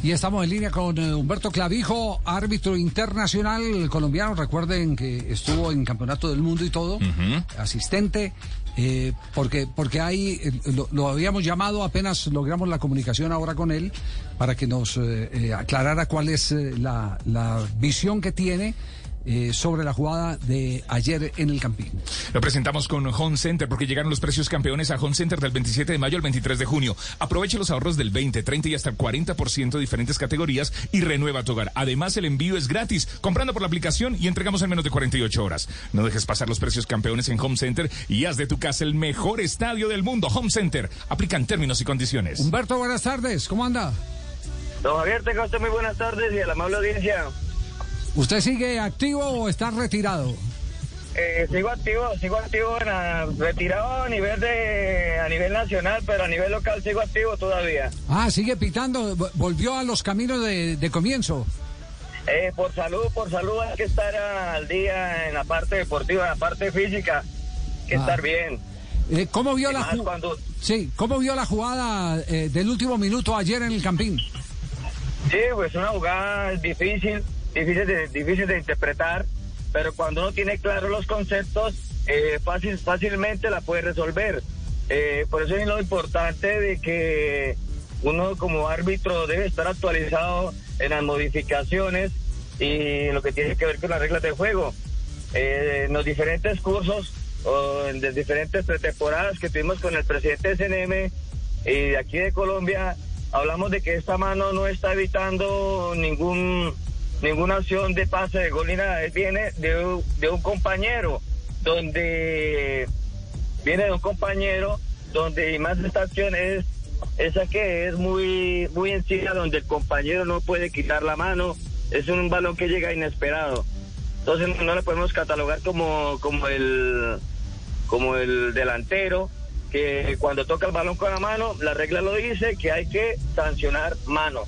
Y estamos en línea con eh, Humberto Clavijo, árbitro internacional colombiano. Recuerden que estuvo en Campeonato del Mundo y todo, asistente, eh, porque, porque hay, eh, lo, lo habíamos llamado, apenas logramos la comunicación ahora con él, para que nos eh, aclarara cuál es la, la visión que tiene eh, sobre la jugada de ayer en el Campín. Lo presentamos con Home Center porque llegaron los precios campeones a Home Center del 27 de mayo al 23 de junio. Aproveche los ahorros del 20, 30 y hasta el 40% de diferentes categorías y renueva tu hogar. Además, el envío es gratis comprando por la aplicación y entregamos en menos de 48 horas. No dejes pasar los precios campeones en Home Center y haz de tu casa el mejor estadio del mundo. Home Center. Aplican términos y condiciones. Humberto, buenas tardes, ¿cómo anda? Don Javier, tenga usted muy buenas tardes y a la amable audiencia. ¿Usted sigue activo o está retirado? Eh, sigo activo, sigo activo en retirado a nivel de a nivel nacional, pero a nivel local sigo activo todavía. Ah, sigue pitando, vo- volvió a los caminos de, de comienzo. Eh, por salud, por salud hay que estar al día en la parte deportiva, en la parte física, hay que Ah. estar bien. Eh, ¿Cómo vio Y la cuando- Sí, ¿cómo vio la jugada eh, del último minuto ayer en el Campín? Sí, pues una jugada difícil, difícil de, difícil de interpretar, pero cuando uno tiene claro los conceptos, eh, fácil, fácilmente la puede resolver. Eh, por eso es lo importante de que uno como árbitro debe estar actualizado en las modificaciones y lo que tiene que ver con las reglas de juego. Eh, en los diferentes cursos o en las diferentes pretemporadas que tuvimos con el presidente de CNM y de aquí de Colombia, hablamos de que esta mano no está evitando ningún ninguna acción de pase de gol ni nada, él viene de, un- de un compañero donde viene de un compañero donde y más esta acción es esa que es muy muy encima donde el compañero no puede quitar la mano, es un balón que llega inesperado. Entonces no le podemos catalogar como como el como el delantero que cuando toca el balón con la mano, la regla lo dice que hay que sancionar mano,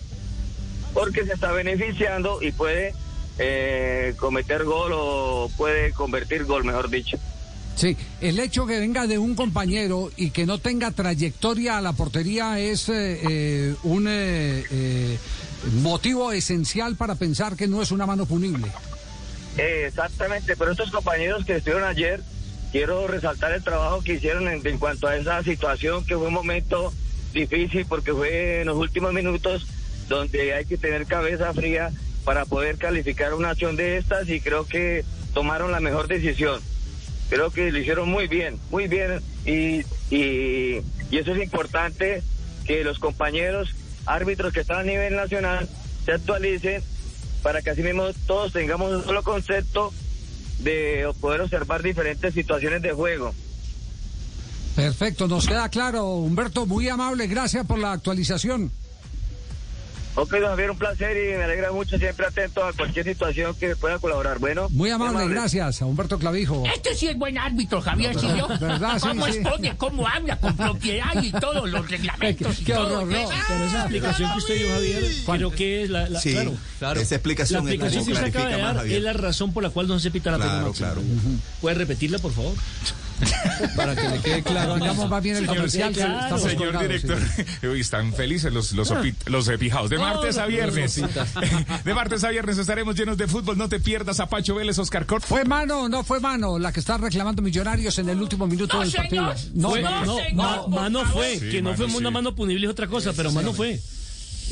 porque se está beneficiando y puede eh, cometer gol o puede convertir gol, mejor dicho. Sí, el hecho que venga de un compañero y que no tenga trayectoria a la portería es eh, eh, un eh, eh, motivo esencial para pensar que no es una mano punible. Exactamente, pero estos compañeros que estuvieron ayer, quiero resaltar el trabajo que hicieron en, en cuanto a esa situación, que fue un momento difícil porque fue en los últimos minutos donde hay que tener cabeza fría para poder calificar una acción de estas y creo que tomaron la mejor decisión. Creo que lo hicieron muy bien, muy bien y, y, eso es importante que los compañeros árbitros que están a nivel nacional se actualicen para que así mismo todos tengamos un solo concepto de poder observar diferentes situaciones de juego. Perfecto, nos queda claro, Humberto, muy amable, gracias por la actualización. Ok, don Javier, un placer y me alegra mucho, siempre atento a cualquier situación que pueda colaborar. Bueno, Muy amable, gracias a Humberto Clavijo. Este sí es buen árbitro, Javier, ¿sí yo? ¿Verdad? Sí, ¿Cómo sí. cómo habla, con propiedad y todos los reglamentos y Qué todo? horror, no. Pero esa explicación que usted dio, Javier, creo que es la, la- Sí, claro, esa explicación la es la explicación que usted acaba de dar es la razón por la cual no se pita la Claro, máxima. claro. ¿Puede repetirla, por favor? Para que le quede claro. Hagamos más bien el Señor, comercial, sí, claro. estamos Señor colgados, director, sí. hoy están felices los, los, opi- los epijados. De martes a viernes. De martes a viernes estaremos llenos de fútbol. No te pierdas a Pacho Vélez, Oscar Cort. ¿Fue mano no fue mano la que está reclamando Millonarios en el último minuto No, del partido? señor. No, Fue- no, no, mano fue, Sí, que no fue una mano punible es otra cosa, pero mano fue.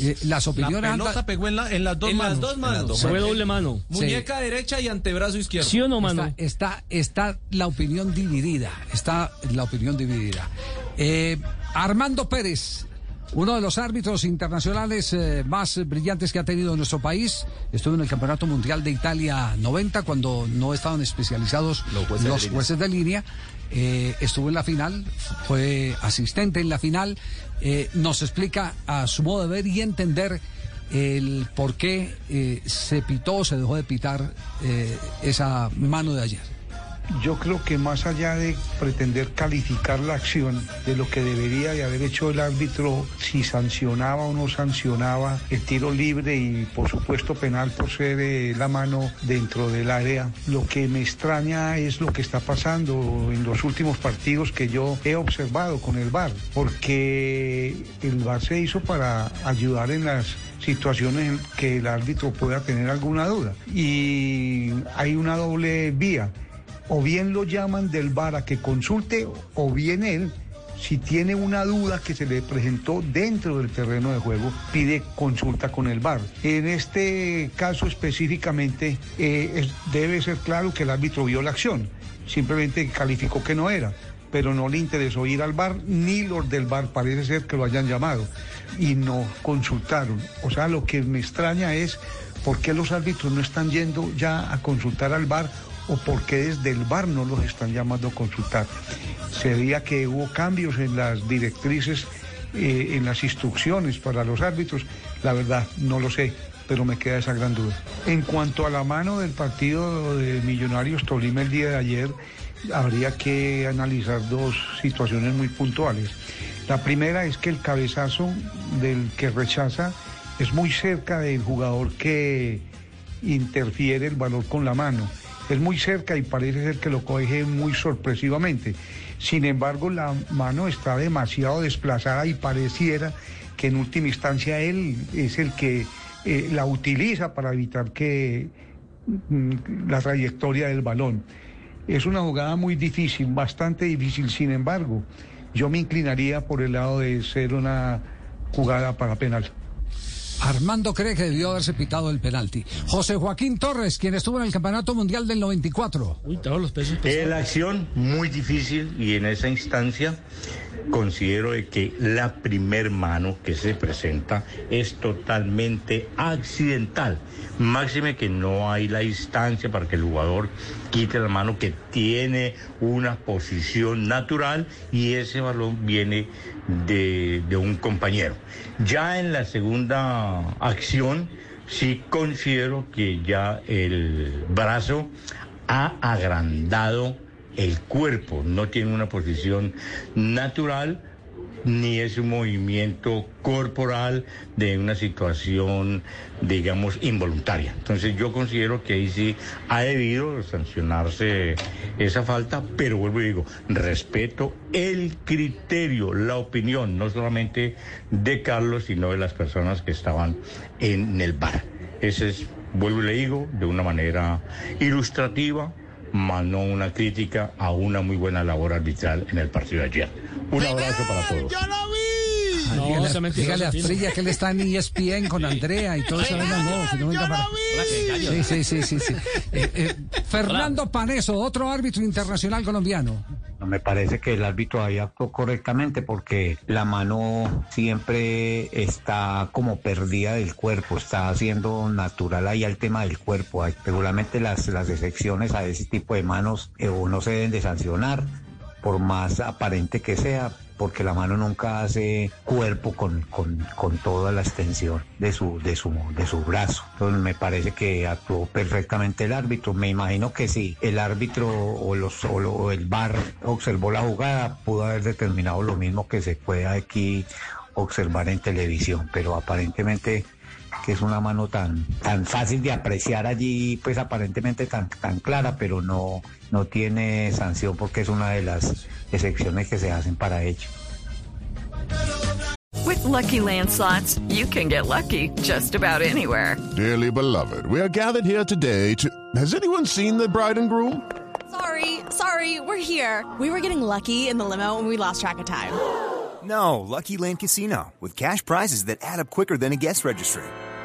Eh, las La opiniones pelota andan- pegó en, la- en las dos En manos. las dos manos. Fue doble mano. Muñeca derecha y antebrazo izquierdo. ¿Sí o no, mano? Está, está, está la opinión dividida. Está la opinión dividida. Eh, Armando Pérez, uno de los árbitros internacionales eh, más brillantes que ha tenido nuestro país, estuvo en el Campeonato Mundial de Italia 90 cuando no estaban especializados Los jueces de línea. jueces de línea. eh, estuvo en la final, fue asistente en la final, eh, nos explica a su modo de ver y entender el por qué se pitó o se dejó de pitar esa mano de ayer. Yo creo que más allá de pretender calificar la acción de lo que debería de haber hecho el árbitro, si sancionaba o no sancionaba el tiro libre y por supuesto penal por ser eh, la mano dentro del área, lo que me extraña es lo que está pasando en los últimos partidos que yo he observado con el VAR, porque el VAR se hizo para ayudar en las situaciones en que el árbitro pueda tener alguna duda. Y hay una doble vía. O bien lo llaman del VAR a que consulte, o bien él, si tiene una duda que se le presentó dentro del terreno de juego, pide consulta con el VAR. En este caso específicamente, eh, debe ser claro que el árbitro vio la acción, simplemente calificó que no era pero no le interesó ir al bar, ni los del bar parece ser que lo hayan llamado y no consultaron. O sea, lo que me extraña es por qué los árbitros no están yendo ya a consultar al bar o por qué desde el bar no los están llamando a consultar. Sería que hubo cambios en las directrices, eh, en las instrucciones para los árbitros. La verdad, no lo sé pero me queda esa gran duda. En cuanto a la mano del partido de Millonarios Tolima el día de ayer, habría que analizar dos situaciones muy puntuales. La primera es que el cabezazo del que rechaza es muy cerca del jugador que interfiere el valor con la mano. Es muy cerca y parece ser que lo coge muy sorpresivamente. Sin embargo, la mano está demasiado desplazada y pareciera que en última instancia él es el que eh, la utiliza para evitar que mm, la trayectoria del balón. Es una jugada muy difícil, bastante difícil, sin embargo, yo me inclinaría por el lado de ser una jugada para penal. Armando cree que debió haberse pitado el penalti. José Joaquín Torres, quien estuvo en el Campeonato Mundial del 94. Uy, todos los pesos. Eh, la acción muy difícil y en esa instancia considero de que la primer mano que se presenta es totalmente accidental. Máxime que no hay la instancia para que el jugador quite la mano que tiene una posición natural y ese balón viene de un compañero. Ya en la segunda acción sí considero que ya el brazo ha agrandado el cuerpo, no tiene una posición natural ni es un movimiento corporal de una situación, digamos, involuntaria. Entonces yo considero que ahí sí ha debido sancionarse esa falta, pero vuelvo y digo, respeto el criterio, la opinión, no solamente de Carlos, sino de las personas que estaban en el bar. Ese es, vuelvo y le digo, de una manera ilustrativa, no una crítica a una muy buena labor arbitral en el partido de ayer. Un abrazo para todos. No, dígale, se mentiroso, dígale a. Frilla que él está en ESPN con Andrea y todo eso. no, no venga para... Sí, sí, sí, sí. sí. Eh, eh, Fernando Paneso, otro árbitro internacional colombiano. Me parece que el árbitro ahí actuó correctamente porque la mano siempre está como perdida del cuerpo, está haciendo natural ahí el tema del cuerpo. Regularmente las, las excepciones a ese tipo de manos eh, no se deben de sancionar, por más aparente que sea, porque la mano nunca hace cuerpo con, con, con toda la extensión de su, de, su, de su brazo. Entonces me parece que actuó perfectamente el árbitro. Me imagino que si el árbitro o, los, o, el VAR observó la jugada, pudo haber determinado lo mismo que se puede aquí observar en televisión, pero aparentemente que es una mano tan, tan fácil de apreciar allí, pues aparentemente tan, tan clara, pero no, no tiene sanción porque es una de las excepciones que se hacen para ello. With Lucky landslots, you can get lucky just about anywhere. Dearly beloved, we are gathered here today to. Has anyone seen the bride and groom? Sorry, sorry, we're here. We were getting lucky in the limo and we lost track of time. No, Lucky Land Casino, with cash prizes that add up quicker than a guest registry.